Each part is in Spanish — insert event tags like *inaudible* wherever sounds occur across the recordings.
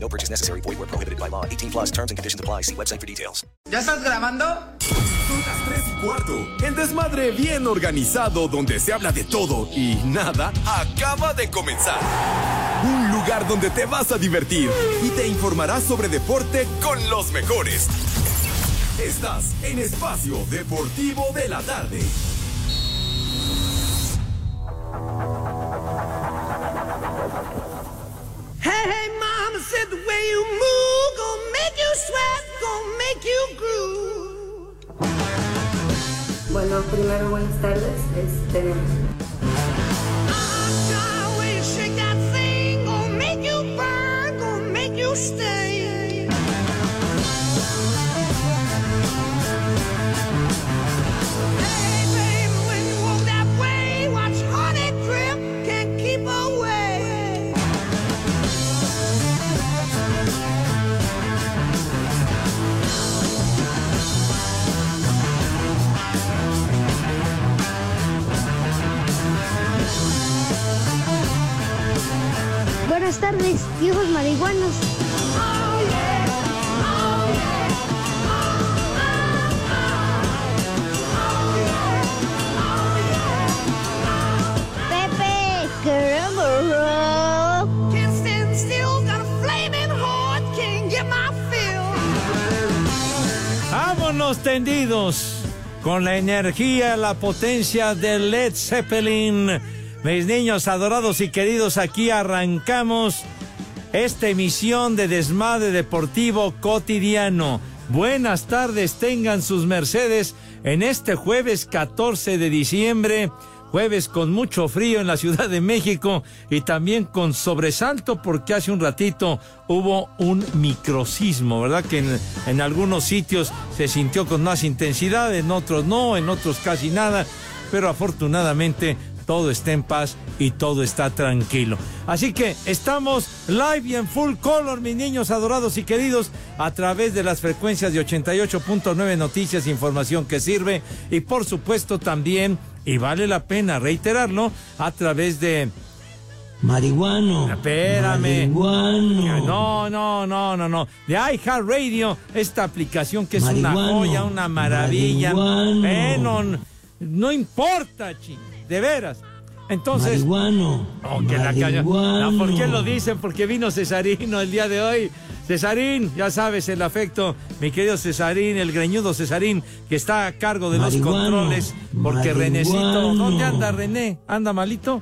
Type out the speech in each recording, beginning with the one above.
No purchase necessary. Void where prohibited by law. 18 plus terms and conditions apply. See website for details. ¿Ya estás grabando? Son las 3 y cuarto. El desmadre bien organizado donde se habla de todo y nada acaba de comenzar. Un lugar donde te vas a divertir y te informarás sobre deporte con los mejores. Estás en Espacio Deportivo de la Tarde. Hey, hey, mama said the way you move gonna make you sweat, gonna make you groove. Bueno, primero buenas tardes. Este, the way you shake that thing gonna make you burn, gonna make you stay. Viejos marihuanos. Oh yeah, oh yeah, Pepe, queremos rock. can't stand still, got a flaming heart, can't get my fill. Vámonos tendidos con la energía, la potencia de Led Zeppelin. Mis niños adorados y queridos, aquí arrancamos esta emisión de Desmadre Deportivo Cotidiano. Buenas tardes, tengan sus mercedes en este jueves 14 de diciembre. Jueves con mucho frío en la Ciudad de México y también con sobresalto porque hace un ratito hubo un microsismo, ¿verdad? Que en, en algunos sitios se sintió con más intensidad, en otros no, en otros casi nada, pero afortunadamente todo está en paz y todo está tranquilo. Así que estamos live y en full color, mis niños adorados y queridos, a través de las frecuencias de 88.9 Noticias, información que sirve y por supuesto también, y vale la pena reiterarlo, a través de Marihuano. Espérame. Marihuano. No, no, no, no, no. De iHeartRadio, esta aplicación que es una joya, una maravilla. Marihuano. No importa, ching, de veras. Entonces, Marihuano. Oh, que la. Marihuano. No, ¿Por qué lo dicen? Porque vino Cesarino el día de hoy. Cesarín, ya sabes el afecto, mi querido Cesarín, el greñudo Cesarín, que está a cargo de los controles, porque Marihuano. Renecito, ¿dónde anda René? ¿Anda malito?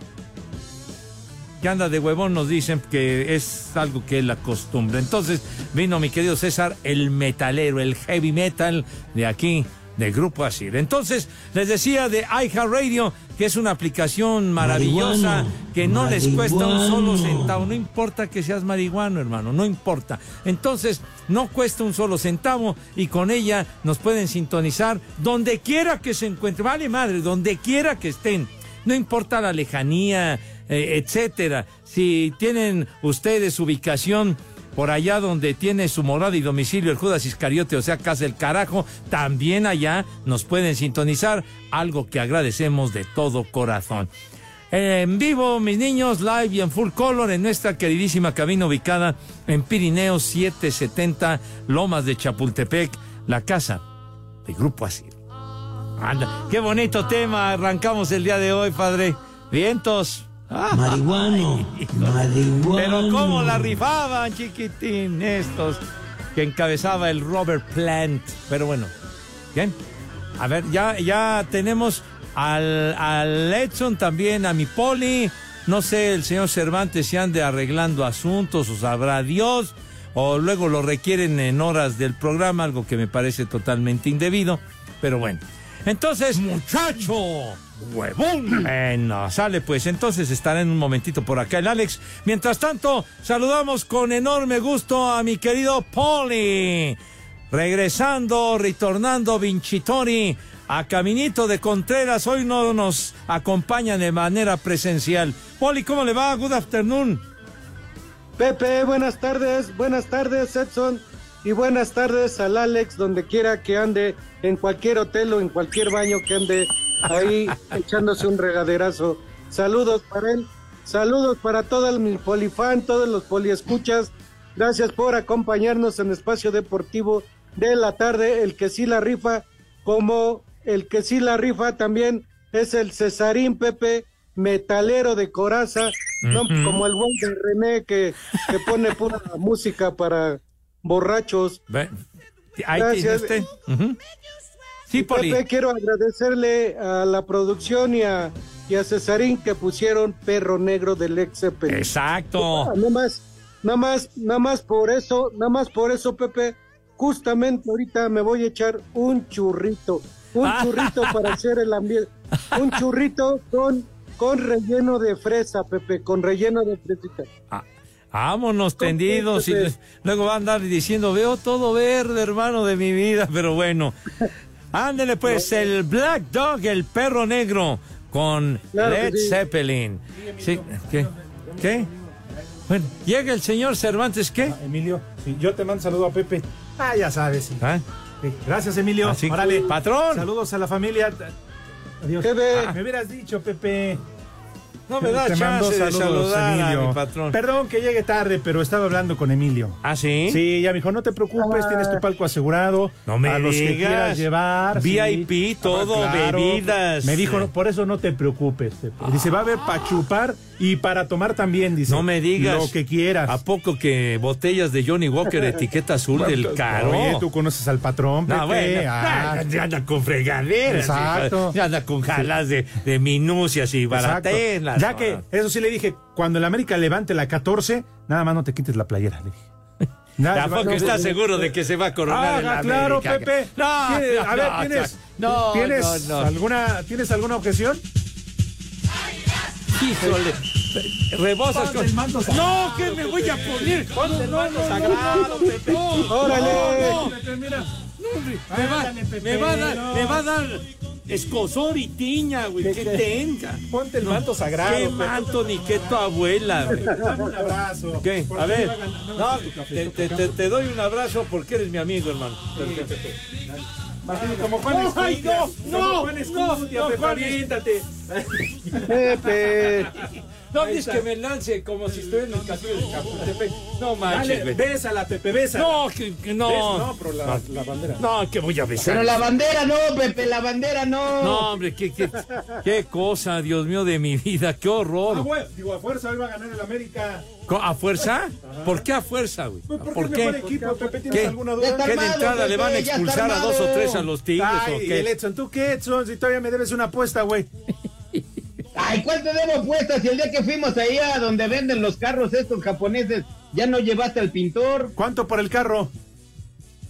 Que anda de huevón, nos dicen que es algo que él acostumbra. Entonces vino mi querido César, el metalero, el heavy metal de aquí, de Grupo Asir. Entonces, les decía de iHeartRadio, que es una aplicación maravillosa, Marihuano. que no les cuesta un solo centavo. No importa que seas marihuano, hermano, no importa. Entonces, no cuesta un solo centavo y con ella nos pueden sintonizar donde quiera que se encuentre. Vale madre, donde quiera que estén. No importa la lejanía, eh, etcétera. Si tienen ustedes ubicación por allá donde tiene su morada y domicilio el Judas Iscariote, o sea, casa del carajo, también allá nos pueden sintonizar, algo que agradecemos de todo corazón. En vivo, mis niños, live y en full color en nuestra queridísima cabina ubicada en Pirineos 770, Lomas de Chapultepec, la casa de Grupo Asir. Anda, qué bonito tema arrancamos el día de hoy, padre. Vientos. Marihuano. Marihuano. pero cómo la rifaban, chiquitín, estos que encabezaba el Robert Plant. Pero bueno, bien. A ver, ya, ya tenemos al, al Edson también, a mi Poli. No sé, el señor Cervantes si ande arreglando asuntos o sabrá Dios. O luego lo requieren en horas del programa, algo que me parece totalmente indebido. Pero bueno. Entonces, muchacho, huevón. Bueno, sale pues. Entonces estará en un momentito por acá el Alex. Mientras tanto, saludamos con enorme gusto a mi querido Poli. regresando, retornando Vincitori a Caminito de Contreras. Hoy no nos acompaña de manera presencial. Poli, ¿cómo le va? Good afternoon. Pepe, buenas tardes, buenas tardes Edson y buenas tardes al Alex donde quiera que ande, en cualquier hotel o en cualquier baño que ande ahí *laughs* echándose un regaderazo. Saludos para él, saludos para todo el polifan, todos los poliescuchas. Gracias por acompañarnos en Espacio Deportivo de la tarde, el que sí la rifa, como el que sí la rifa también es el Cesarín Pepe, metalero de coraza, no como el buen de René que, que pone pura música para borrachos. Ve- Ahí Gracias. usted. Ujú. Sí, Poli. Pepe, quiero agradecerle a la producción y a, y a Cesarín que pusieron Perro Negro del ex Zeppelin. Exacto. Nada más, nada más, nada más por eso, nada más por eso, Pepe, justamente ahorita me voy a echar un churrito, un *laughs* churrito para hacer el ambiente, un churrito con, con relleno de fresa, Pepe, con relleno de fresita. Vámonos tendidos y Pepe. luego va a andar diciendo, veo todo verde, hermano de mi vida, *laughs* pero bueno. Ándele pues, el Black Dog, el perro negro, con Claro Led sí. Zeppelin. Sí, ¿Qué? ¿Qué? Bueno, llega el señor Cervantes, ¿qué? Emilio, sí, yo te mando saludo a Pepe. Ah, ya sabes. sí. ¿Ah? Sí, Gracias, Emilio. Así- Órale. Patrón. Saludos a la familia. Adiós. ¿Qué ve? Ah, me hubieras dicho, Pepe. No me da Te mando chance de saludos, saludar a Emilio. mi patrón. Perdón que llegue tarde, pero estaba hablando con Emilio. ¿Ah, sí? Sí, ya me dijo, no te preocupes, tienes tu palco asegurado. No me a los que digas. quieras llevar. VIP, todo, Ah, claro. bebidas. Me dijo, "No, por eso no te preocupes. Pepe". Dice, va a haber para chupar y para tomar también, dice. No me digas. Lo que quieras. ¿A poco que botellas de Johnny Walker etiqueta azul del caro? Oye, tú conoces al patrón. No, bueno, Ah, ya anda con fregaderas. Exacto. Ya anda con jalas de, de minucias y baratelas. Ya que, eso sí le dije, cuando el América levante la 14, nada más no te quites la playera, le dije. Nada, ¿Tampoco no, estás no, seguro de que se va a coronar Ah, en claro, América? Pepe. No, ¿Tienes- no, a ver, ¿tienes, no, ¿tienes. Alguna, ¿tienes alguna objeción? Híjole. Rebosas Ponte el manto con... No, que me voy a poner. Ponte el no, sagrado, Pepe. ¡Órale! no. Me va, a dar, me va a dar escosor y tiña, güey. ¿Qué Que tenga. Ponte el manto sagrado. Qué manto ni qué tu abuela, güey. *laughs* Dame un abrazo. ¿Qué? A ver, no, te, te- te- te doy un abrazo porque eres mi amigo, hermano. Martín, como Juan ¡Ay, Escutia. no, Como no, Juan no, Escutia, no, Pepe, aviéntate. Pepe, No dices que me lance como si estuviera en el castillo de Chapultepec. No Dale, manches, güey. bésala, Pepe, bésala. No, que, que no. No, pero la, la bandera. No, que voy a besar. Pero la bandera no, Pepe, la bandera no. No, hombre, qué, qué, qué cosa, Dios mío de mi vida, qué Ah, horror. güey, digo, a fuerza hoy va a ganar el América. ¿A fuerza? ¿Por qué a fuerza, güey? Pues porque ¿Por es mejor qué? equipo, Pepe, ¿tienes ¿Qué? alguna duda? ¿Qué de entrada le van a expulsar a dos o tres a los tigres Ay, o el qué? Edson, ¿tú qué, Edson? Si todavía me debes una apuesta, güey. Ay, ¿cuál te debo apuestas? Si el día que fuimos allá donde venden los carros estos japoneses, ya no llevaste al pintor. ¿Cuánto por el carro?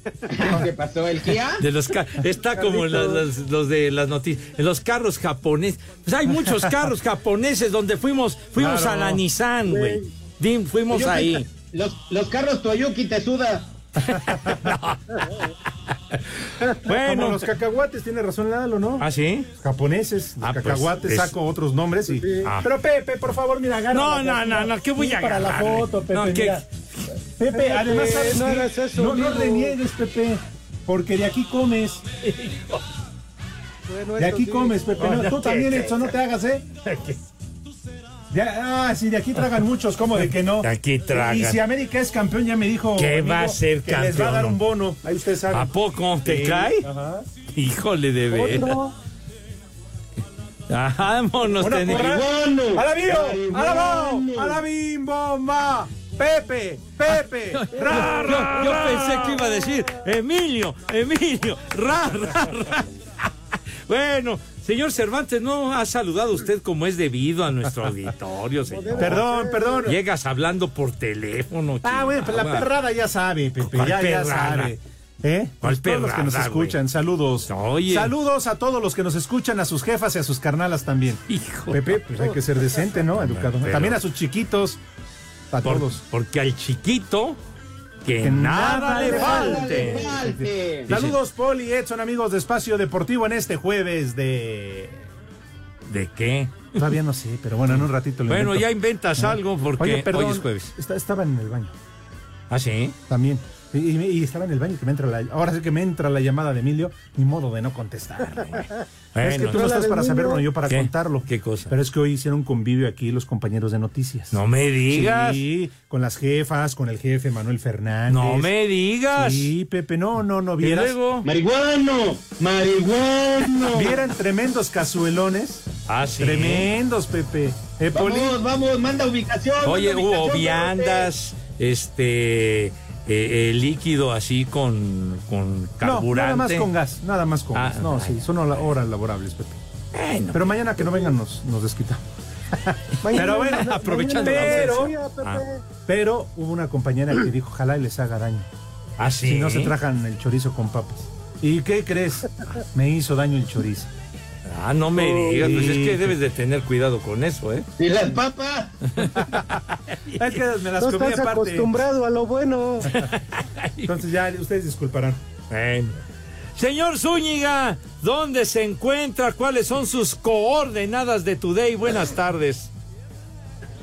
*laughs* ¿Qué pasó? ¿El Kia? De los está como las- las- los de las noticias, en los carros japoneses. Pues hay muchos *laughs* carros japoneses donde fuimos, fuimos Claro. a la Nissan, güey. Dim, Fuimos ahí. Los, los carros Toyuki te suda. *laughs* Como *laughs* Bueno, los cacahuates, tiene razón Lalo, ¿no? ¿ah, sí? Japoneses, los Ah, pues, cacahuates, es- saco otros nombres y... Ah. Pero Pepe, por favor, mira, agarra. No, no, no, no, ¿qué voy a para la foto, Pepe, No, ¿qué? mira. Pepe, además, ¿sabes no hagas eso, no, no reniegues, Pepe, porque de aquí comes. bueno, De aquí sí. comes, Pepe. No, No, tú ¿qué, también? Edson, no te hagas, ¿eh? *laughs* Ya, ah, sí, de aquí tragan muchos, ¿cómo de que no? De aquí tragan. Y si América es campeón, ya me dijo. Que amigo, va a ser que les va a dar campeón. un bono. Ahí usted sabe. ¿A poco? ¿Te Sí, cae? Ajá. Híjole de veras. Ah, *laughs* Vámonos, Una ten- porra. Marihuano. ¡A la bio! ¡A la! Marihuano. ¡A la bim bomba! ¡Pepe! ¡Pepe! ¡Ra, Yo, ra, yo ra! pensé que iba a decir Emilio, Emilio, ra, ra, ra. *laughs* Bueno, señor Cervantes, no ha saludado usted como es debido a nuestro *laughs* auditorio, señor. Perdón, perdón. Llegas hablando por teléfono. Ah, bueno, pues la perrada ya sabe, Pepe. ¿Cuál Ya, ya perrada? sabe. ¿Eh? ¿Cuál Pues todos los que nos perrada, escuchan, saludos. Oye. Saludos a todos los que nos escuchan, a sus jefas y a sus carnalas también. Hijo. Pepe, pues hay que ser decente, ¿no? Educado. Pero- También a sus chiquitos. A Por- todos. porque al chiquito que, nada, le falte. falte. Saludos, Paul y Edson, amigos de Espacio Deportivo, en este jueves de. ¿De qué? Todavía no sé, pero bueno, en un ratito lo Bueno, invento. ya inventas algo porque Oye, perdón, hoy es jueves. está- estaba en el baño. ¿Ah, sí? También. Y, y- y estaba en el baño que me entra la, ahora sí que me entra la llamada de Emilio, ni modo de no contestar. *laughs* es que tú no estás para saberlo, yo para ¿Qué? contarlo. ¿Qué cosa? Pero es que hoy hicieron un convivio aquí los compañeros de noticias. No me digas. Sí, con las jefas, con el jefe Manuel Fernández. No me digas. Sí, Pepe, no, no, no vieras. luego. Marihuano, marihuano. Vieran tremendos cazuelones. Ah, sí. Tremendos, Pepe. Eh, Vamos, vamos, manda ubicación. Oye, manda hubo viandas, este. Eh, eh, líquido así con, con no, carburante. nada más con gas, nada más con Ah, gas. No, ay. sí, son horas laborables, Pepe. Bueno, Pero mañana que no vengan nos, nos desquitamos. *laughs* Mañana- bueno, aprovechando la Pepe. Ah. Pero hubo una compañera que dijo, ojalá y les haga daño. ¿Ah, sí? Si no se trajan el chorizo con papas. ¿Y qué crees? *laughs* Me hizo daño el chorizo. Ah, no me digas, pues es que debes de tener cuidado con eso, ¿eh? ¿Y las papas? *laughs* Es que me las No comí estás aparte. acostumbrado a lo bueno. *laughs* Entonces ya ustedes disculparán. Bueno. Señor Zúñiga, ¿dónde se encuentra? ¿Cuáles son sus coordenadas de Today? Buenas tardes.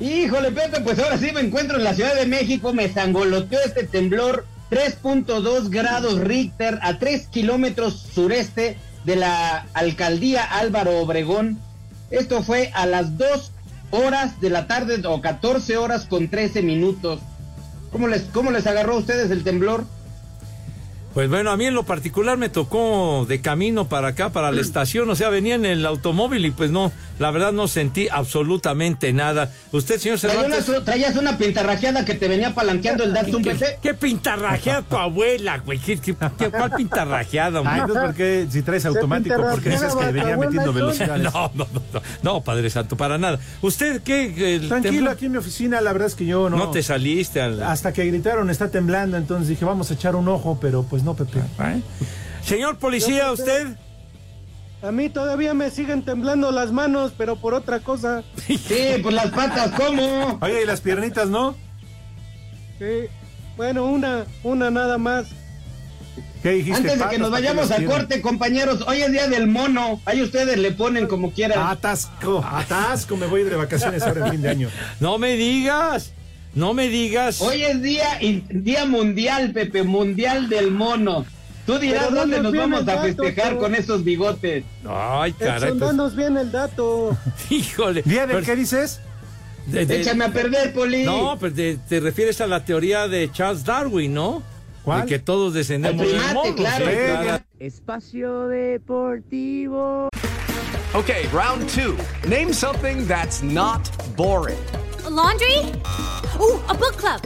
Híjole, Pepe, pues ahora sí me encuentro en la Ciudad de México. Me zangoloteó este temblor 3.2 grados Richter a 3 kilómetros sureste de la alcaldía Álvaro Obregón. Esto fue a las 2 horas de la tarde o 14 horas con 13 minutos. ¿Cómo les, cómo les agarró a ustedes el temblor? Pues bueno, a mí en lo particular me tocó de camino para acá, para la estación, o sea, venía en el automóvil y pues no, la verdad no sentí absolutamente nada. Usted, señor Cervantes, una, traías una pintarrajeada que te venía palanqueando el Datsun, ¿qué, Pepe. qué pintarrajeada tu abuela, güey? ¿Qué, qué, qué- cuál pintarrajeada, hombre? Ay, entonces, ¿por qué si traes automático? ¿Por qué dices que venía metiendo velocidades? *laughs* No, no, no, no, no, Padre Santo, para nada. ¿Usted qué? el Tranquilo, temblor- aquí en mi oficina, la verdad es que yo no. No te saliste al... Hasta que gritaron, está temblando, entonces dije, vamos a echar un ojo, pero pues no, Pepe. ¿Eh? Señor policía, ¿usted? A mí todavía me siguen temblando las manos, pero por otra cosa. Sí, pues las patas, ¿cómo? Oye, ¿y las piernitas no? Sí. Bueno, una, una nada más. ¿Qué dijiste? Antes de patas, que nos ¿para qué vayamos a corte, compañeros, hoy es día del mono. Ahí ustedes le ponen como quieran. Atasco, atasco, me voy a ir de vacaciones ahora en fin de año. No me digas, no me digas. Hoy es día, día mundial, Pepe, mundial del mono. Tú dirás Pero dónde nos vamos a festejar pero- con esos bigotes. Ay, caray, Edson, pues, danos bien el dato. *laughs* híjole. ¿Día de Pero- qué dices? de- de- Échame a perder, Poli. No, pues te, te refieres a la teoría de Charles Darwin, ¿no? ¿Cuál? De que todos descendemos El del mono. claro, sí, claro. claro. Espacio Deportivo. Okay, round two. Name something that's not boring. A laundry? Ooh, a book club.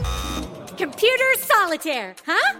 Computer solitaire, huh?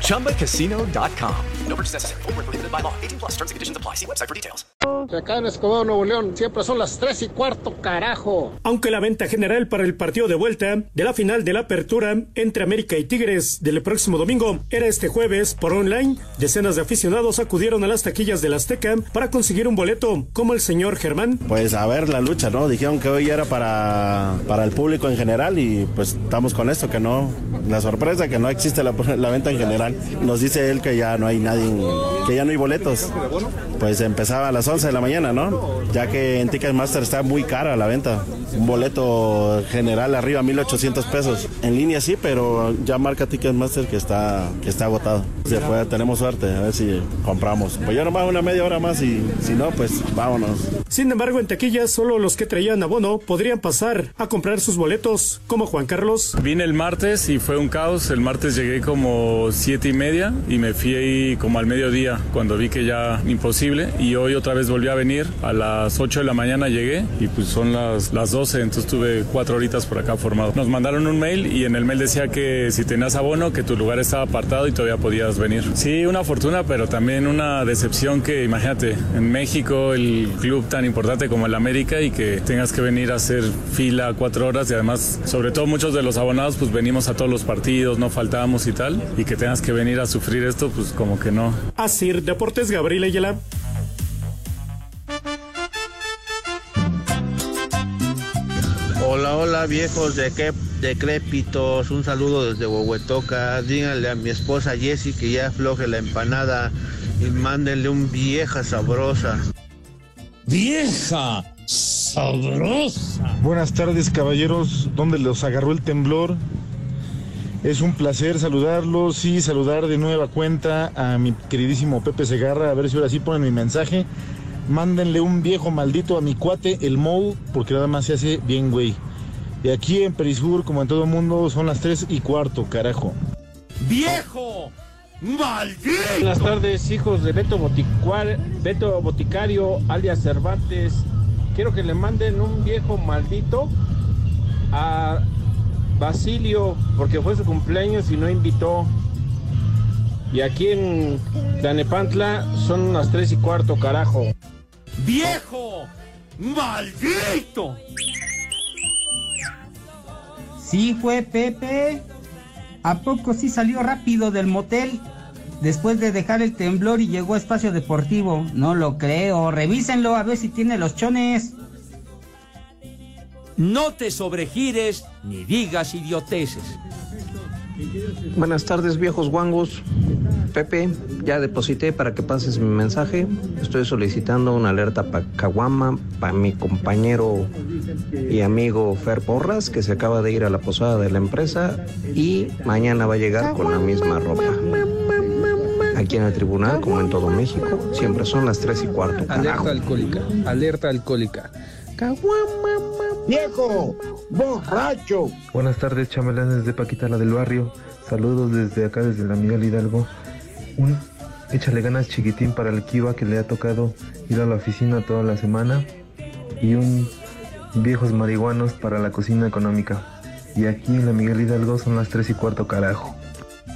ChumbaCasino.com. No purchase necessary. Where prohibited by law. 18 plus terms and conditions apply. See website for details. Acá en Escobedo, Nuevo León, siempre son las tres y cuarto, carajo. Aunque la venta general para el partido de vuelta de la final de la apertura entre América y Tigres del próximo domingo era este jueves por online, decenas de aficionados acudieron a las taquillas del Azteca para conseguir un boleto, como el señor Germán. Pues a ver la lucha, ¿no? Dijeron que hoy era para, para el público en general y pues estamos con esto, que no, la sorpresa que no existe la, la venta en general. Nos dice él que ya no hay nadie, que ya no hay boletos. Pues empezaba a las 11 de la mañana, ¿no? Ya que en Ticketmaster está muy cara la venta. Un boleto general arriba 1800 pesos. En línea sí, pero ya marca Ticketmaster que está, que está agotado. Después tenemos suerte, a ver si compramos. Pues yo nomás una media hora más y si no, pues vámonos. Sin embargo, en taquillas solo los que traían abono podrían pasar a comprar sus boletos, como Juan Carlos. Vine el martes y fue un caos. El martes llegué como siete y media y me fui ahí como al mediodía, cuando vi que ya imposible. Y hoy otra vez volví a venir. A las 8 de la mañana llegué y pues son las, las 12, entonces tuve cuatro horitas por acá formado. Nos mandaron un mail y en el mail decía que si tenías abono, que tu lugar estaba apartado y todavía podías venir. Sí, una fortuna, pero también una decepción que imagínate, en México, el club tan importante como el América y que tengas que venir a hacer fila cuatro horas y además, sobre todo muchos de los abonados, pues venimos a todos los partidos, no faltábamos y y que tengas que venir a sufrir esto, pues como que no. Así, Deportes Gabriel Ayala. Hola, hola viejos de qué decrépitos, un saludo desde Huehuetoca, díganle a mi esposa Jessie que ya afloje la empanada y mándenle un vieja sabrosa. Vieja sabrosa. Buenas tardes caballeros, ¿dónde los agarró el temblor? Es un placer saludarlos y saludar de nueva cuenta a mi queridísimo Pepe Segarra, a ver si ahora sí ponen mi mensaje. Mándenle un viejo maldito a mi cuate, el Mou, porque nada más se hace bien, güey. Y aquí en Perisur, como en todo el mundo, son las 3 y cuarto, carajo. ¡Viejo! ¡Maldito! Buenas tardes, hijos de Beto, Boticuar, Beto Boticario, alias Cervantes. Quiero que le manden un viejo maldito a Basilio, porque fue su cumpleaños y no invitó. Y aquí en Tlanepantla son las 3 y cuarto, carajo. ¡Viejo! ¡Maldito! Sí fue Pepe. ¿A poco sí salió rápido del motel? Después de dejar el temblor y llegó a espacio deportivo. No lo creo. Revísenlo a ver si tiene los chones. No te sobregires ni digas idioteces. Buenas tardes, viejos guangos. Pepe, ya deposité para que pases mi mensaje. Estoy solicitando una alerta para Caguama, para mi compañero y amigo Fer Porras, que se acaba de ir a la posada de la empresa y mañana va a llegar con la misma ropa. Aquí en el tribunal, como en todo México, siempre son las 3 y cuarto. Alerta alcohólica, alerta alcohólica. ¡Viejo! ¡Borracho! Buenas tardes, chambelanes de Paquita, la del barrio. Saludos desde acá, desde la Miguel Hidalgo. Un échale ganas chiquitín para el Kiva que le ha tocado ir a la oficina toda la semana. Y un viejos marihuanos para la cocina económica. Y aquí en la Miguel Hidalgo son las 3 y cuarto, carajo.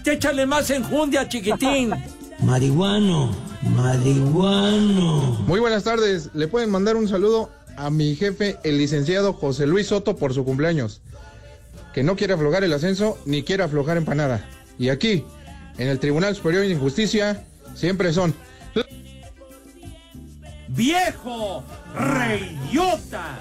Échale más enjundia, chiquitín. *laughs* Marihuano, marihuano. Muy buenas tardes. Le pueden mandar un saludo a mi jefe, el licenciado José Luis Soto, por su cumpleaños. Que no quiere aflojar el ascenso ni quiere aflojar empanada. Y aquí, en el Tribunal Superior de Justicia, siempre son. ¡Viejo! ¡Reyota!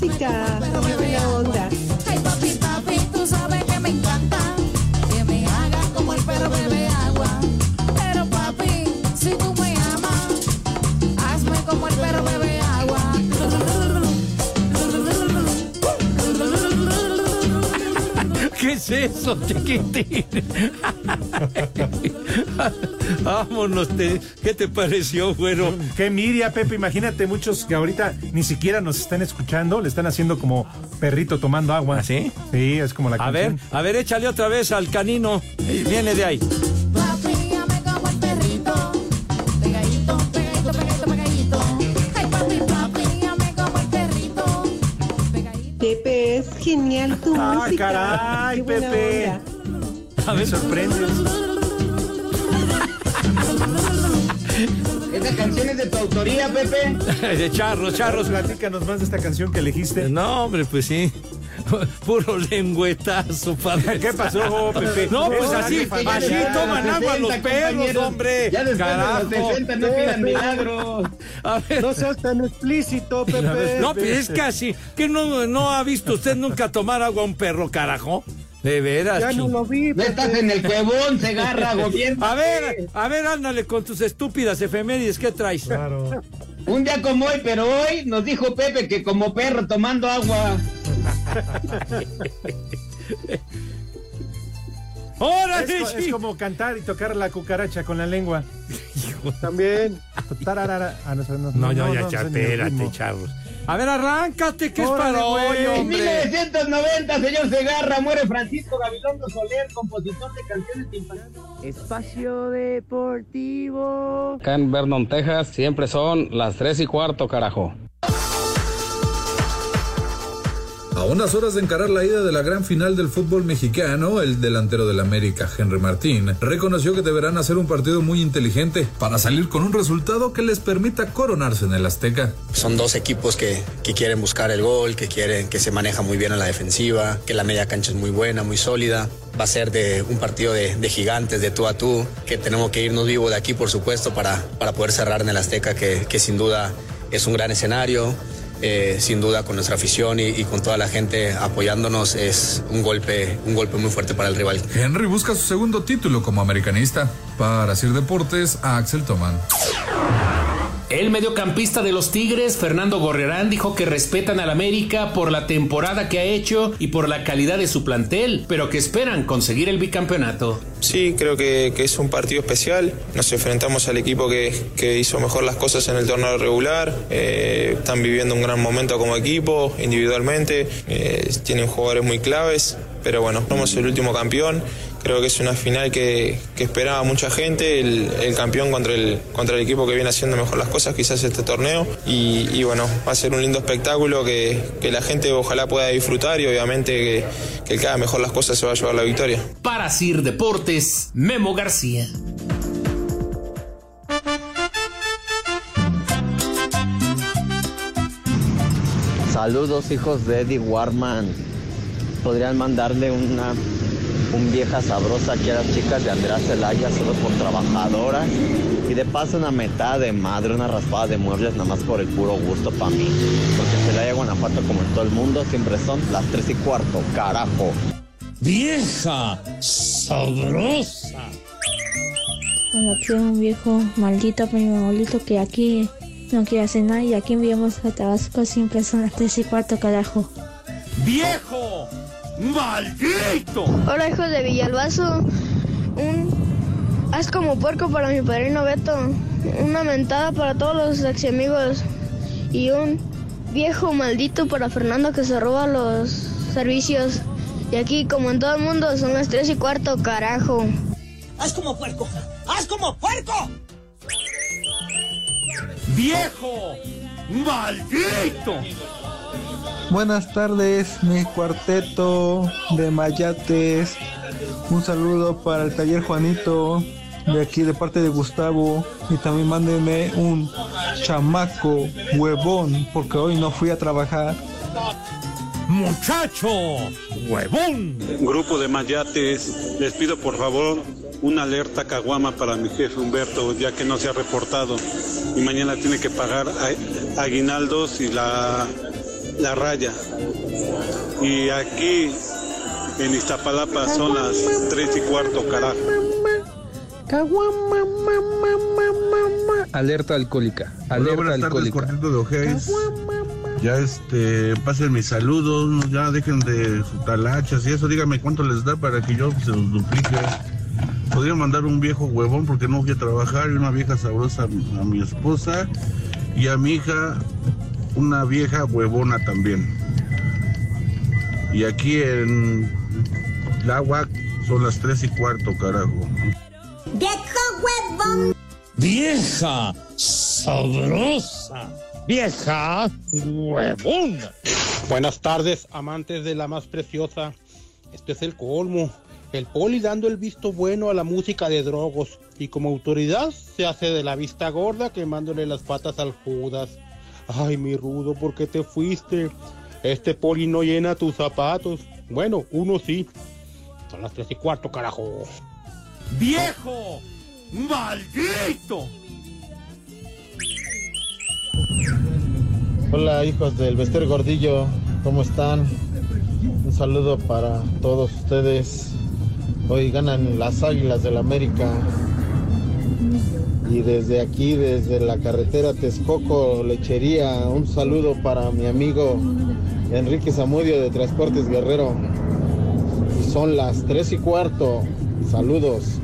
Música. Es eso, chiquitín? *laughs* Vámonos, te- ¿qué te pareció, güero? Qué envidia, Pepe. Imagínate muchos que ahorita ni siquiera nos están escuchando, le están haciendo como perrito tomando agua. ¿Sí? Sí, es como la A ver, a ver, échale otra vez al canino. Viene de ahí. Genial tu Ah, música. caray, Pepe. onda. Me sorprendes. ¿Esa canción es de tu autoría, Pepe? *laughs* De charros, charros. Platícanos más de esta canción que elegiste. No, hombre, pues sí. *laughs* Puro lengüetazo, padre. ¿Qué pasó, Pepe? No, pues Es así, así toman los agua 60, los perros, hombre. Ya después de los Carajo. 60 no pidan milagros. A ver. No seas tan explícito, *laughs* Pepe. No, pues es casi. que no, no ha visto usted nunca tomar agua a un perro, carajo? De veras. Ya no lo vi, No Pepe. estás en el cuevón, se agarra, *laughs* gobierno. A ver, a ver, ándale con tus estúpidas efemérides, ¿qué traes? Un día como hoy, pero hoy nos dijo Pepe que como perro tomando agua. *laughs* ¡Órale, Es, co- es como cantar y tocar la cucaracha con la lengua. *laughs* También. Tararara. Ah, no, no, No, no, ya, ritmo. chavos. A ver, arráncate, que es para hoy. En hombre. 1990, señor Segarra, muere Francisco Gabilondo Soler, compositor de canciones infantiles. Espacio Deportivo. Acá en Vernon, Texas, siempre son las 3 y cuarto, carajo. A unas horas de encarar la ida de la gran final del fútbol mexicano, el delantero del América, Henry Martín, reconoció que deberán hacer un partido muy inteligente para salir con un resultado que les permita coronarse en el Azteca. Son dos equipos que, que quieren buscar el gol, que quieren que se maneja muy bien en la defensiva, que la media cancha es muy buena, muy sólida. Va a ser de un partido de, gigantes, de tú a tú, que tenemos que irnos vivos de aquí, por supuesto, para, para poder cerrar en el Azteca, que, que sin duda es un gran escenario. Eh, sin duda con nuestra afición y, con toda la gente apoyándonos es un golpe, un golpe muy fuerte para el rival. Henry busca su segundo título como americanista. Para Sir Deportes, a Axel Toman. El mediocampista de los Tigres, Fernando Gorrerán, dijo que respetan al América por la temporada que ha hecho y por la calidad de su plantel, pero que esperan conseguir el bicampeonato. Sí, creo que, es un partido especial. Nos enfrentamos al equipo que, que hizo mejor las cosas en el torneo regular. Eh, están viviendo un gran momento como equipo, individualmente. Eh, tienen jugadores muy claves. Pero bueno, somos el último campeón. Creo que es una final que, que esperaba mucha gente. El, el campeón contra el, contra el equipo que viene haciendo mejor las cosas, quizás este torneo. Y, y bueno, va a ser un lindo espectáculo que, que la gente ojalá pueda disfrutar y obviamente que, que el que haga mejor las cosas se va a llevar la victoria. Para Sir Deportes, Memo García. Saludos hijos de Eddie Warman. Podrían mandarle una un vieja sabrosa aquí a las chicas de Andrea Celaya solo por trabajadoras. Y de paso una metada de madre, una raspada de muebles nada más por el puro gusto para mí. Porque Celaya, Guanajuato, como en todo el mundo, siempre son las tres y cuarto, carajo. Vieja sabrosa. Bueno, aquí hay un viejo maldito, mi abuelito que aquí no quiere hacer nada y aquí enviamos a Tabasco siempre son las 3 y cuarto, carajo. ¡Viejo! ¡Maldito! Hola hijos de Villalbazo, un haz como puerco para mi padrino Beto, una mentada para todos los ex amigos y un viejo maldito para Fernando que se roba los servicios. Y aquí como en todo el mundo son las tres y cuarto, carajo. Haz como puerco. Haz como puerco. ¡Viejo! ¡Maldito! Buenas tardes, mi cuarteto de mayates. Un saludo para el taller Juanito, de aquí de parte de Gustavo. Y también mándenme un chamaco huevón, porque hoy no fui a trabajar. ¡Muchacho! ¡Huevón! Grupo de mayates, les pido por favor una alerta caguama para mi jefe Humberto, ya que no se ha reportado. Y mañana tiene que pagar a- aguinaldos y la, la raya. Y aquí en Iztapalapa son las tres y cuarto, carajo. Alerta alcohólica. Hola, Alerta buenas tardes, alcohólica. cuarteto de Ojés. Ya este, pasen mis saludos, ya dejen de sus talachas y eso, díganme cuánto les da para que yo se los duplique. Podría mandar un viejo huevón porque no voy a trabajar y una vieja sabrosa a mi- a mi esposa y a mi hija una vieja huevona también. Y aquí en la agua son las tres y cuarto, carajo. Viejo huevón. Vieja sabrosa. Vieja huevón. Buenas tardes, amantes de la más preciosa. Esto es el colmo. El poli dando el visto bueno a la música de drogos. Y como autoridad se hace de la vista gorda quemándole las patas al Judas. Ay, mi rudo, ¿por qué te fuiste? Este poli no llena tus zapatos. Bueno, uno sí. Son las tres y cuarto, carajo. ¡Viejo! ¡Maldito! Hola hijos del Bester Gordillo, ¿cómo están? Un saludo para todos ustedes. Hoy ganan las Águilas del América. Y desde aquí, desde la carretera Texcoco, Lechería, un saludo para mi amigo Enrique Zamudio de Transportes Guerrero. Son las tres y cuarto. Saludos.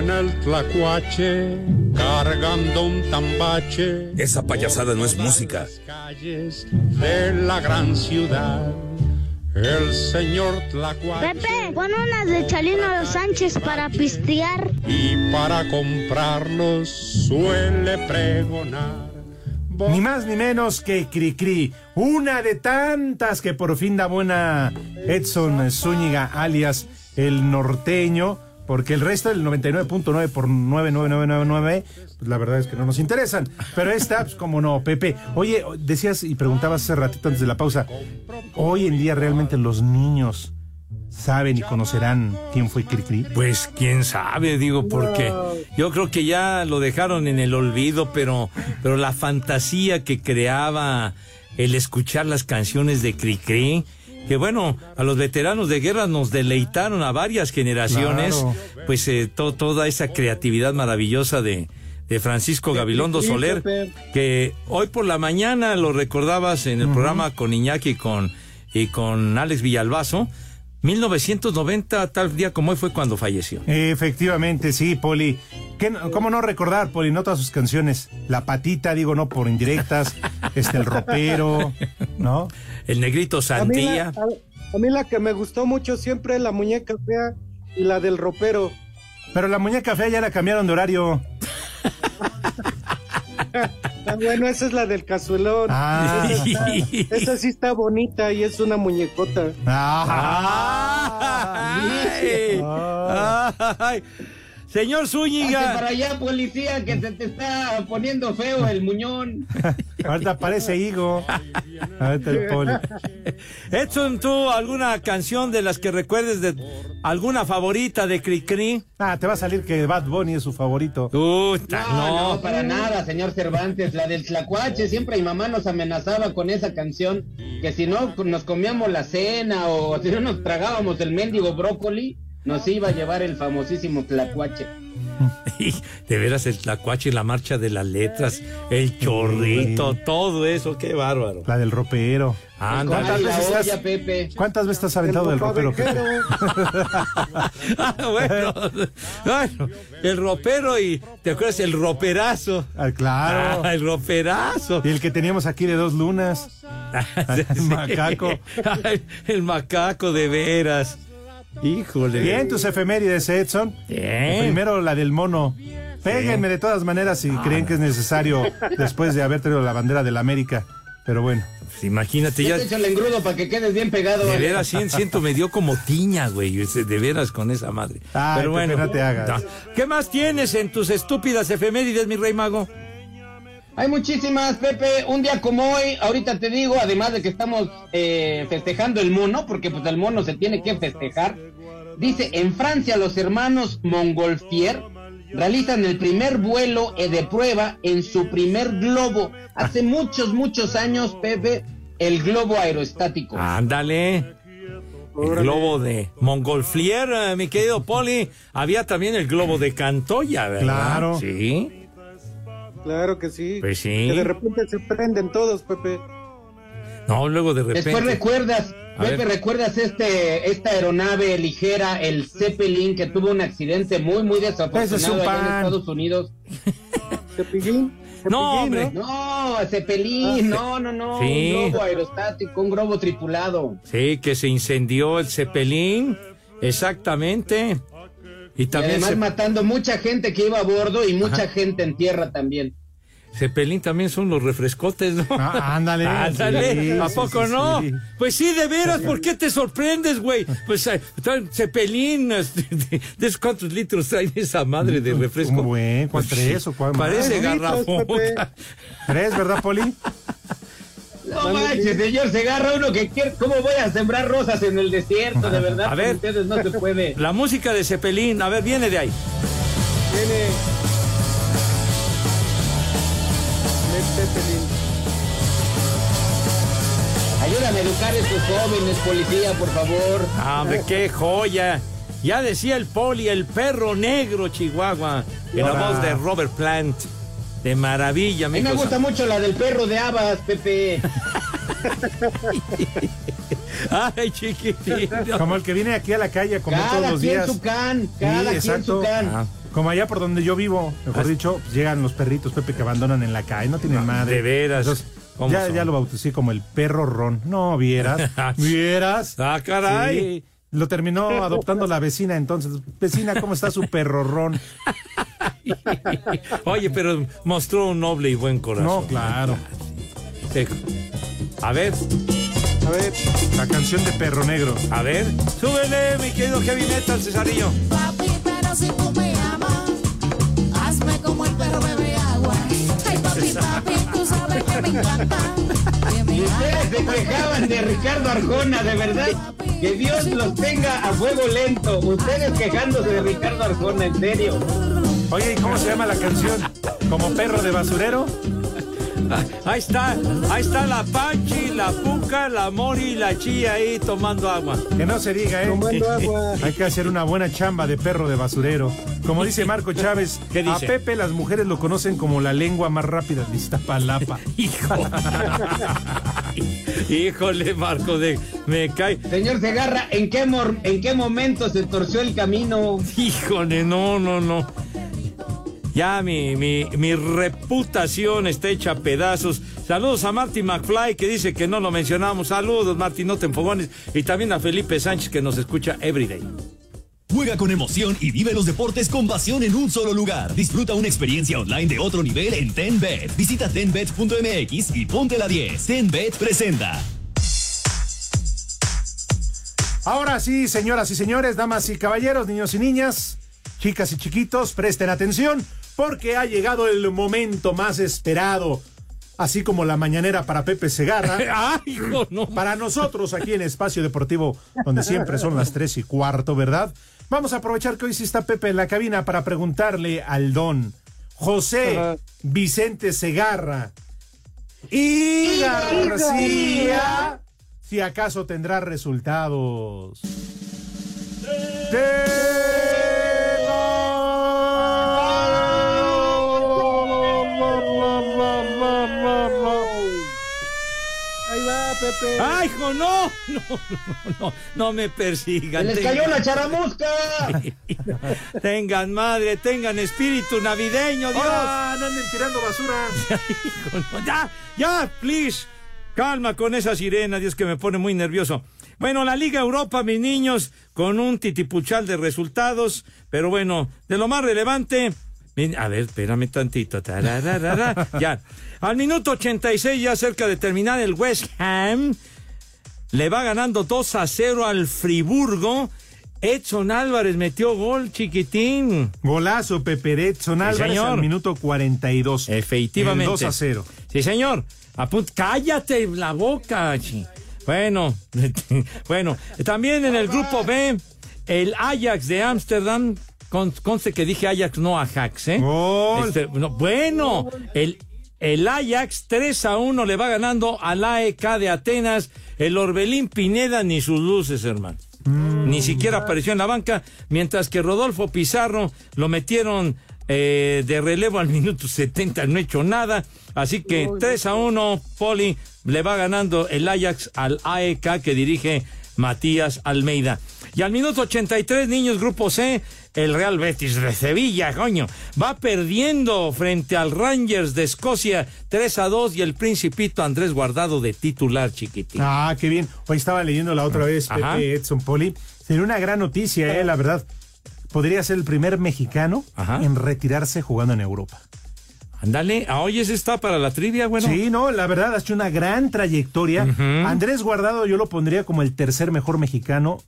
Viene el tlacuache cargando un tambache. Esa payasada no es música. Calles de la gran ciudad. El señor tlacuache. Pepe, pon unas de Chalino Sánchez para pistear. Y para comprarlos suele pregonar. Ni más ni menos que Cricri, una de tantas que por fin da buena Edson Zúñiga, alias el norteño, porque el resto del 99.9 por 99999, pues la verdad es que no nos interesan. Pero esta, pues como no, Pepe. Oye, decías y preguntabas hace ratito antes de la pausa, hoy en día realmente los niños saben y conocerán quién fue Cricri. Pues quién sabe, digo, porque yo creo que ya lo dejaron en el olvido, pero, pero la fantasía que creaba el escuchar las canciones de Cricri, que bueno, a los veteranos de guerra nos deleitaron a varias generaciones, Claro. pues eh, to- toda esa creatividad maravillosa de, de Francisco Gabilondo Soler, que hoy por la mañana lo recordabas en el programa con Iñaki y con, y con Alex Villalbazo. 1990, tal día como hoy fue cuando falleció. Efectivamente, sí, Poli. ¿Qué no- ¿Cómo no recordar, Poli, no todas sus canciones? La patita, digo, no por indirectas, *laughs* este, el ropero, ¿no? El negrito A mí, la, Santía. a- a mí la que me gustó mucho siempre es la muñeca fea y la del ropero. Pero la muñeca fea ya la cambiaron de horario. Ah, bueno, esa es la del cazuelón. Ah. Esa, está- esa sí está bonita y es una muñecota. ¡Ay! ¡Ay! Señor Zúñiga. para allá, policía, que se te está poniendo feo el muñón. *laughs* Ahorita parece higo. Ahorita el Poli. Edson, ¿tú alguna canción de las que recuerdes de alguna favorita de Cricri? Ah, te va a salir que Bad Bunny es su favorito. Puta, No, no, para nada, señor Cervantes. La del Tlacuache, siempre mi mamá nos amenazaba con esa canción, que si no nos comíamos la cena o si no nos tragábamos el mendigo brócoli, nos iba a llevar el famosísimo Tlacuache. *laughs* De veras, el tlacuache y la marcha de las letras, el chorrito, todo eso, qué bárbaro. La del ropero. La veces olla, has- Pepe. ¿Cuántas veces has aventado del ropero? Pepe? Ah, *laughs* bueno, bueno, el ropero y, ¿te acuerdas? El roperazo. Ah, claro. Ah, el roperazo. Y el que teníamos aquí de dos lunas. *laughs* El macaco. El macaco, de veras. Híjole. Bien, tus efemérides, Edson. Bien. Primero la del mono. Péguenme de todas maneras si creen que es necesario después de haber traído la bandera de la América. Pero bueno. Pues imagínate, ya. Ya échale engrudo para que quedes bien pegado. De ¿vale? veras, sí, siento, me dio como tiña, güey. De veras con esa madre. Ay, Pero bueno, no te hagas. no. ¿Qué más tienes en tus estúpidas efemérides, mi rey mago? Hay muchísimas, Pepe. Un día como hoy, ahorita te digo, además de que estamos eh, festejando el mono, porque pues el mono se tiene que festejar. Dice, en Francia los hermanos Montgolfier realizan el primer vuelo eh, de prueba en su primer globo. Hace muchos, muchos años, Pepe, el globo aerostático. Ándale. El globo de Montgolfier, eh, mi querido Poli. Había también el globo de Cantoya, ¿verdad? Claro. Sí. Claro que sí. Pues sí. Que de repente se prenden todos, Pepe. No, luego de repente. Después recuerdas, A Pepe, ver. recuerdas este, esta aeronave ligera, el Zeppelin, que tuvo un accidente muy, muy es desafortunado un allá en. Estados Unidos. *laughs* Cepillín. No, hombre. No, Zeppelin, no, no, no, Sí. un globo aerostático, un globo tripulado. Sí, que se incendió el Cepelín. Exactamente. Y Y también además se- matando mucha gente que iba a bordo y mucha gente en tierra también. Cepelín también son los refrescotes, ¿no? Ah, ándale. *laughs* Ándale, Sí, ¿a poco sí, no? sí. Pues sí, de veras, ¿por qué te sorprendes, güey? Pues eh, traen Cepelín, *laughs* este, de, cuántos litros trae esa madre de refresco. Un buen, ¿cuál tres o más? Parece garrafón. *laughs* ¿Tres, verdad, Poli? No manches, señor se agarra uno que quiere. ¿Cómo voy a sembrar rosas en el desierto? De verdad, a ver, ustedes no se puede. *laughs* La música de Cepelín, a ver, viene de ahí. Viene. Zeppelin. Ayúdame a educar a estos jóvenes, policía, por favor. Ah, hombre, qué joya. Ya decía el poli, el perro negro, Chihuahua, en la voz de Robert Plant. De maravilla, A mí me gusta mucho la del perro de Habas, Pepe. *laughs* Ay, chiquitito. Como el que viene aquí a la calle a comer Cada todos los quien días. su can, cada quien exacto. su can. Ah, Como allá por donde yo vivo, mejor dicho, pues, llegan los perritos, Pepe, que abandonan en la calle, no tienen madre. de veras. Entonces, ¿Cómo ya, son? ya lo bauticé como el perro ron. No, vieras. *laughs* ¿Vieras? Ah, caray. Sí, Lo terminó adoptando la vecina entonces. Vecina, ¿cómo está su perro ron? *laughs* Oye, pero mostró un noble y buen corazón. No, claro. Sí. A ver, A ver, la canción de Perro Negro. a ver. Súbele, mi querido Kevin Metal, Cesarillo. Papi, pero si tú me amas, hazme como el perro bebe agua. Ay, papi, papi, tú sabes que me encanta. Que me Y ustedes se quejaban de Ricardo Arjona, de verdad. Que Dios los tenga a fuego lento. Ustedes quejándose de Ricardo Arjona, en serio. Oye, ¿y cómo se llama la canción? ¿Como perro de basurero? Ah, Ahí está, ahí está la Panchi, la Puca, la Mori y la Chía ahí tomando agua. Que no se diga, ¿eh? Tomando agua. *laughs* Hay que hacer una buena chamba de perro de basurero. Como dice Marco Chávez, *laughs* ¿Qué dice? a Pepe las mujeres lo conocen como la lengua más rápida de Iztapalapa. *laughs* Hijo. Híjole, Marco, de, me cae. Señor Segarra, ¿en qué, mor- ¿en qué momento se torció el camino? Híjole, no, no, no. Ya mi, mi, mi reputación está hecha a pedazos. Saludos a Marty McFly que dice que no lo mencionamos. Saludos, Marty, no te enfogones. Y también a Felipe Sánchez que nos escucha everyday. Juega con emoción y vive los deportes con pasión en un solo lugar. Disfruta una experiencia online de otro nivel en TenBet. Visita tenbet.mx y ponte la 10. TenBet presenta. Ahora sí, señoras y señores, damas y caballeros, niños y niñas, chicas y chiquitos, presten atención porque ha llegado el momento más esperado. Así como la mañanera para Pepe Segarra. *laughs* ¡Ay, hijo, no! Para nosotros aquí en Espacio Deportivo, donde siempre son las tres y cuarto, ¿verdad? Vamos a aprovechar que hoy sí está Pepe en la cabina para preguntarle al don José Ajá. Vicente Segarra y García si acaso tendrá resultados. Pepe. ¡Ay, hijo, *laughs* no! No, no, no, no me persigan. ¡Se les Tengan- cayó la *laughs* charamusca! Tengan madre, tengan espíritu navideño, Dios. ¡Ah, no anden tirando basura! *laughs* Hijo, no, ya, ya, please. Calma con esa sirena, Dios que me pone muy nervioso. Bueno, la Liga Europa, mis niños, con un titipuchal de resultados, pero bueno, de lo más relevante. A ver, espérame tantito. ya. Al minuto 86, ya cerca de terminar, el West Ham le va ganando 2 a 0 al Friburgo. Edson Álvarez metió gol, chiquitín. Golazo, Pepe Edson Sí, Álvarez señor. al minuto 42. Efectivamente. El 2 a 0. Sí, señor. Cállate la boca. Bueno, *laughs* bueno, también en el grupo B, el Ajax de Ámsterdam, con- conste que dije Ajax, no Ajax, ¿eh? Este, no, bueno, el, el Ajax 3 a 1 le va ganando al AEK de Atenas, el Orbelín Pineda ni sus luces, hermano. Ni siquiera apareció en la banca, mientras que Rodolfo Pizarro lo metieron eh, de relevo al *laughs* minuto 70, no ha hecho nada. Así que 3 a 1, Poli le va ganando el Ajax al AEK que dirige Matías Almeida. Y al minuto 83, niños, grupo C, el Real Betis de Sevilla, coño, va perdiendo frente al Rangers de Escocia 3 a 2 y el Principito Andrés Guardado de titular chiquitín. Ah, qué bien. Hoy estaba leyendo la otra vez, Ajá. Pepe Edson Poli. Sería una gran noticia, eh, la verdad. Podría ser el primer mexicano en retirarse jugando en Europa. Ándale, ah, oye, ese está para la trivia, bueno. Sí, no, la verdad, ha hecho una gran trayectoria. Andrés Guardado yo lo pondría como el tercer mejor mexicano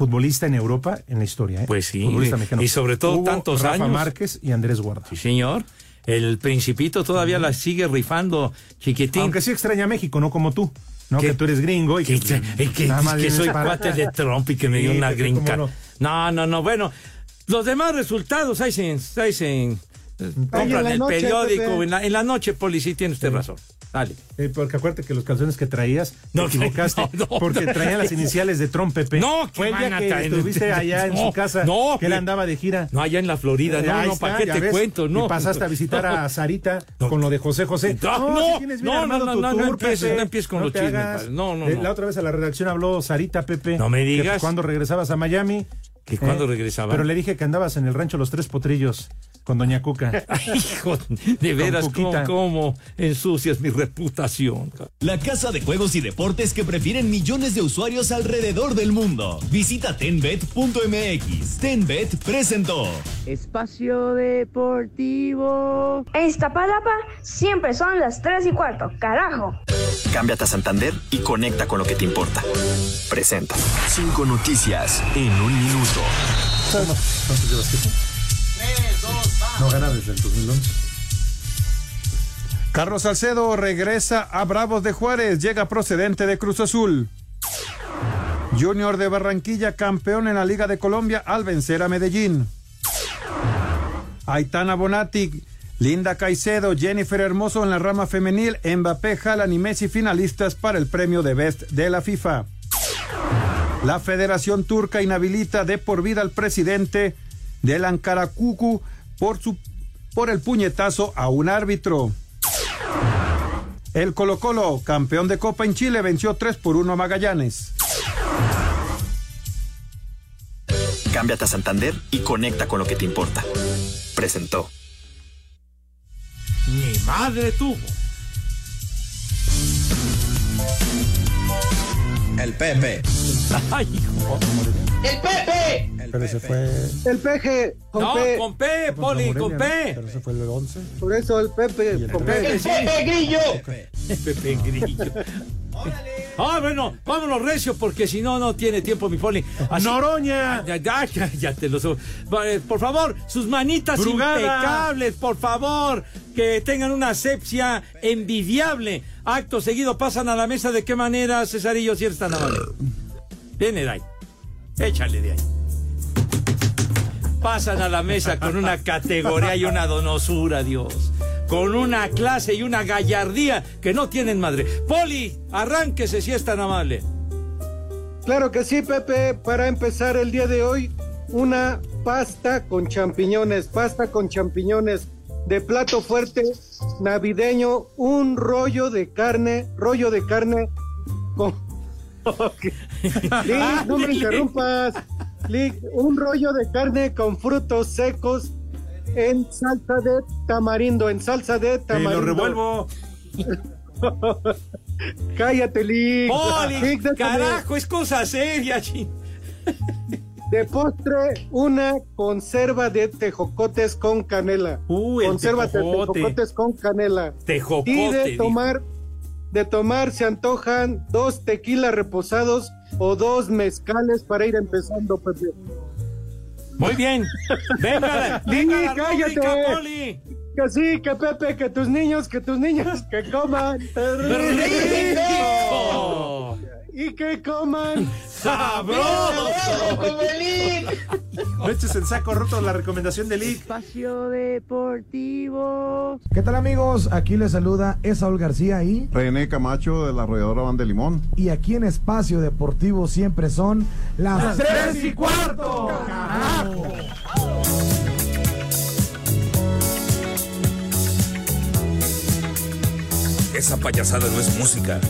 futbolista en Europa en la historia. ¿eh? Pues sí, Futbolista y- mexicano. y sobre todo Hugo, tantos Rafa años. Márquez y Andrés Guardado. Sí, señor. El Principito todavía la sigue rifando, chiquitín. Aunque sí extraña a México, no como tú. No, que tú eres gringo y que, que, que- que- nada más que vienes soy para- cuate de Trump y que me dio Sí, una card. no. No, no, no. Bueno, los demás resultados, ahí se, ahí se Compran el noche, periódico. En la, en la noche, Poli, sí tiene usted razón. Dale. Eh, porque acuérdate que los calzones que traías, No, te equivocaste, no, no, porque no. traían las iniciales de Trump, Pepe. No, que Fue el día que traer- estuviste allá en *laughs* No, su casa, no, que él andaba de gira. No, allá en la Florida. No, Ahí no, está, ¿para qué te ves. cuento? No. Y pasaste a visitar a *laughs* Sarita con lo de José José. No, si no, tienes bien no, no, no, no empieces, no empieces con los chismes. No, no, Eh, no. La otra vez a la redacción habló Sarita, Pepe. No me que digas. cuando regresabas a Miami. ¿Que cuándo Eh, regresaba? Pero le dije que andabas en el rancho Los Tres Potrillos con Doña Cuca. *laughs* Hijo, de veras, ¿cómo, cómo ensucias mi reputación? La casa de juegos y deportes que prefieren millones de usuarios alrededor del mundo. Visita tenbet.mx. Tenbet presentó. Espacio Deportivo. En Iztapalapa siempre son las 3 y cuarto, carajo. Cámbiate a Santander y conecta con lo que te importa. Presenta. Cinco noticias en un minuto. ¿Cuántos llevas, Pepe? No gana desde el 2011. Carlos Salcedo regresa a Bravos de Juárez, llega procedente de Cruz Azul. Junior de Barranquilla, campeón en la Liga de Colombia al vencer a Medellín. Aitana Bonatti, Linda Caicedo, Jennifer Hermoso en la rama femenil, Mbappé, Haaland y Messi finalistas para el premio de Best de la FIFA. La Federación Turca inhabilita de por vida al presidente del Ankara Kuku por, su, por el puñetazo a un árbitro. El Colo Colo, campeón de Copa en Chile, venció 3 por 1 a Magallanes. Cámbiate a Santander y conecta con lo que te importa. Presentó. Mi madre tuvo. El Pepe. *laughs* Ay, hijo. ¡El Pepe! Pero se fue. El peje. Con No, P. con P, Poli, con P. Pero se fue el 11. Por eso el Pepe. Con Pepe. ¡Pepe Grillo! Pepe Grillo. *laughs* Ah, bueno, vámonos recio porque si no, no tiene tiempo mi Poli. Así- Noroña. Ya, ya, ya, ya te lo eh, Por favor, sus manitas Brugada. impecables, por favor, que tengan una asepsia envidiable. Acto seguido pasan a la mesa. ¿De qué manera, Cesarillo, si eres tan amable? Viene de ahí. Échale de ahí. Pasan a la mesa con una categoría y una donosura, Dios. Con una clase y una gallardía que no tienen madre. Poli, arránquese si es tan amable. Claro que sí, Pepe. Para empezar el día de hoy, una pasta con champiñones. Pasta con champiñones de plato fuerte navideño. Un rollo de carne, rollo de carne con. *laughs* Lick, no me *laughs* interrumpas. Lick, un rollo de carne con frutos secos en salsa de tamarindo, en salsa de tamarindo. lo revuelvo. *laughs* Cállate, Lick. Carajo, es cosa seria. De postre, una conserva de tejocotes con canela. Uy, conserva de tejocote. tejocotes con canela. Tejocote, Y de tomar, de tomar se antojan dos tequilas reposados o dos mezcales para ir empezando, Pepe. Muy bien. Venga, venga la cállate. rúbrica, Poli. Que sí, que Pepe, que tus niños, que tus niños, que coman. ¡Rico! Y que coman. ¡Sabroso! No eches el saco roto la recomendación de Lick. Espacio Deportivo. ¿Qué tal amigos? Aquí les saluda Esaúl García y, René Camacho de la arrolladora Van de Limón. y aquí en Espacio Deportivo siempre son las, tres y cuarto. Carajo. Esa payasada no es música.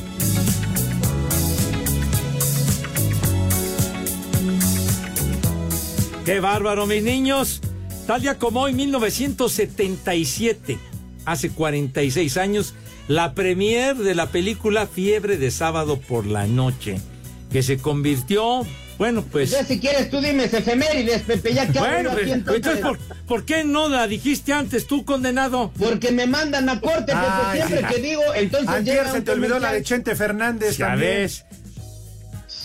¡Qué bárbaro, mis niños! Tal día como hoy, 1977, hace 46 años, la premier de la película Fiebre de Sábado por la Noche, que se convirtió, bueno, pues... Ya si quieres tú dime efemérides, Pepe, ya que Bueno, pues, entonces. ¿por, por qué no la dijiste antes tú, condenado? Porque me mandan a corte, Pepe, Ay, siempre que digo, entonces Ayer llega se te olvidó la de Chente Fernández Ya también. ves.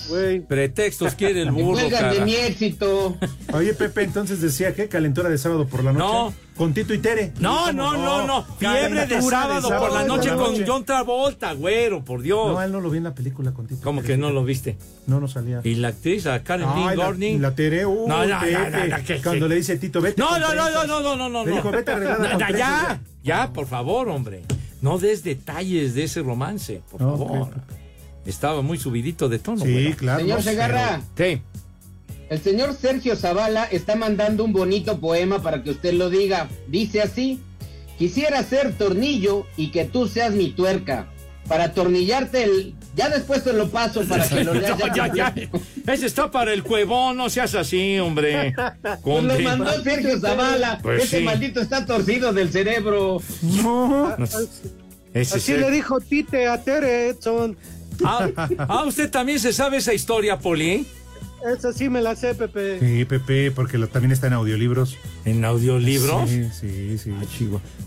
Güey. Pretextos quiere el *laughs* burro, cuelgan de mi éxito. *laughs* Oye, Pepe, entonces decía que calentura de sábado por la noche. No. Con Tito y Tere. No, ¿Cómo no, no, no. Fiebre de sábado por la noche con noche. John Travolta, güero, por Dios. No, él no lo vi en la película con Tito. ¿Cómo que no lo viste? No, no salía. Y la actriz, a Karen Lee y la Tere, uy, no, no, Pepe, no, no, no, que- cuando le dice Tito, vete No, no, no, no, no, no, no, no. Le dijo, vete arreglada ya, ya, por favor, hombre. No des detalles de ese romance, por favor. Estaba muy subidito de tono. Sí, claro. Señor Segarra, Sí. el señor Sergio Zavala está mandando un bonito poema para que usted lo diga. Dice así: Quisiera ser tornillo y que tú seas mi tuerca. Para atornillarte el. Ya después te lo paso para que lo *laughs* leas. No, ya, ya. Ese está para el cuevón, no seas así, hombre. Pues *laughs* Con lo mandó Sergio Zavala. Pues Ese sí. maldito está torcido del cerebro. No. *laughs* Ese Así le dijo Tite a Tere Edson. Ah, ah, usted también se sabe esa historia, Poli. Esa sí me la sé, Pepe. Sí, Pepe, porque lo- también está en audiolibros. ¿En audiolibros? Sí, sí, sí.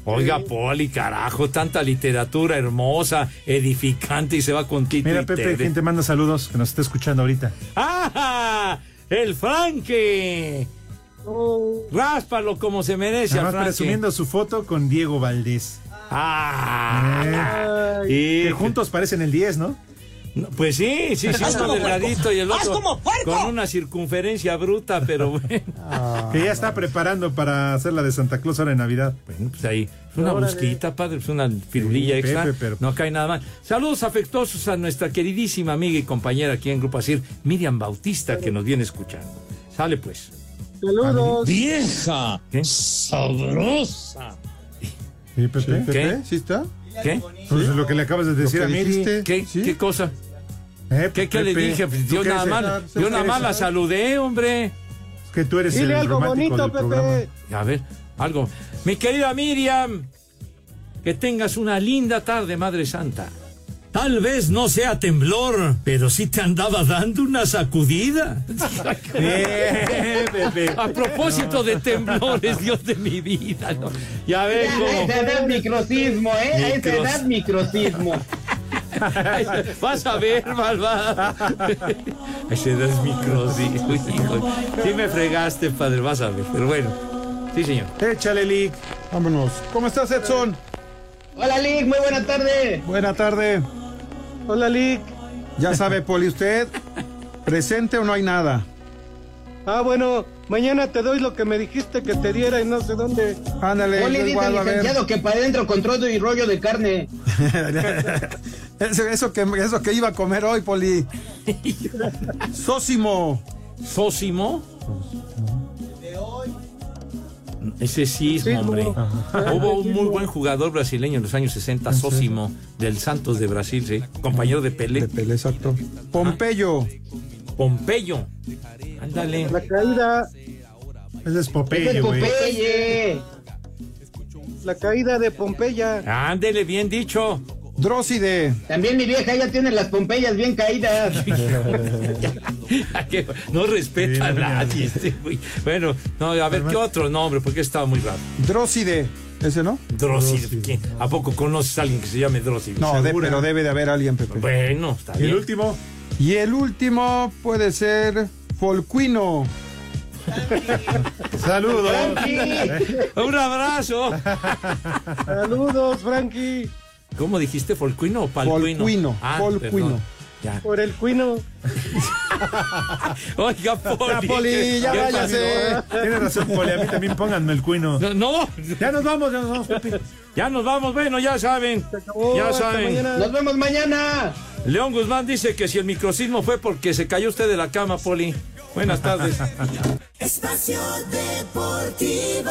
Oiga, Poli, carajo, tanta literatura hermosa, edificante y se va con Tito Mira, Pepe. ¿quién te manda saludos? Que nos está escuchando ahorita. ¡Ah! ¡El Franque! Ráspalo como se merece Nada al más Franque. presumiendo su foto con Diego Valdés. ¡Ah! Eh, Y- que juntos parecen el 10, ¿no? No, Pues sí, sí, sí, uno como delgadito y el otro como con una circunferencia bruta, pero *laughs* bueno. Que ya está preparando para hacer la de Santa Claus ahora en Navidad. Bueno, pues ahí, es una Órale. busquita, padre, es una firulilla Sí, extra. Pepe, pero- No cae nada mal. Saludos afectuosos a nuestra queridísima amiga y compañera aquí en Grupo Asir, Miriam Bautista, que nos viene escuchando. Sale pues. Saludos. Vieja. Sabrosa. ¿Sí, Pepe? ¿Qué? ¿Sí está? ¿Qué? Pues lo que le acabas de decir a Miri. dijiste. ¿Qué, ¿Qué cosa? Eh, ¿Qué, qué le dije? Pues ¿tú yo qué nada más, ¿Tú yo qué nada más la saludé, hombre. Es que tú eres Dile el algo bonito, del programa. Pepe. A ver, algo. Mi querida Miriam, que tengas una linda tarde, Madre Santa. Tal vez no sea temblor, pero sí te andaba dando una sacudida. *laughs* A propósito de temblores, Dios de mi vida. ¿no? Ya ves A cómo. esa edad microcismo, ¿eh? A esa Micros- edad microcismo. *laughs* Vas a ver, malvada. Ese es microcismo, hijo. Sí me fregaste, padre, vas a ver. Pero bueno, sí, señor. Échale, Lick. Vámonos. ¿Cómo estás, Edson? Hola, Lick, muy buena tarde. Buena tarde. Hola, Lick. Ya sabe, Poli, usted, presente o no hay nada. Ah, bueno, mañana te doy lo que me dijiste que te diera y no sé dónde. Ándale, Oli yo dice igual, el licenciado que para adentro con trozo y rollo de carne. *laughs* Eso, eso que, eso que iba a comer hoy, Poli. *laughs* Sósimo. ¿Sósimo? Ese sismo, Sismo. hombre. Ajá. Hubo un muy buen jugador brasileño en los años 60, Sósimo, del Santos de Brasil, sí. Compañero de Pelé. De Pelé, exacto. Pompeyo. Pompeyo. Ándale. La caída, Ese es es Popeye, güey. Popeye. la caída de Pompeya. Ándele, bien dicho. Dróside. También mi vieja ya tiene las pompeyas bien caídas. *laughs* No respeta a nadie este. Bueno, no, a ver, ¿qué otro nombre? Porque estaba muy raro. Dróside. ¿Ese no? Dróside. ¿A poco conoces a alguien que se llame Dróside? No, de- pero debe de haber alguien, Pepe. Bueno, está Y el bien. último. Y el último puede ser Folcuino. *laughs* Saludos. Un abrazo. *laughs* Saludos, Frankie. ¿Cómo dijiste? ¿Folcuino o palcuino? Folcuino, Ah, folcuino. Ya. Por el cuino. *laughs* Oiga, Poli. Poli, ya ¿qué váyase. Tienes razón, Poli. A mí también pónganme el cuino. No, no, Ya nos vamos, ya nos vamos, Pepe. ya nos vamos. Bueno, ya saben. acabó, Ya saben. mañana. Nos vemos mañana. León Guzmán dice que si el microcismo fue porque se cayó usted de la cama, Poli. Buenas tardes. Espacio Deportivo.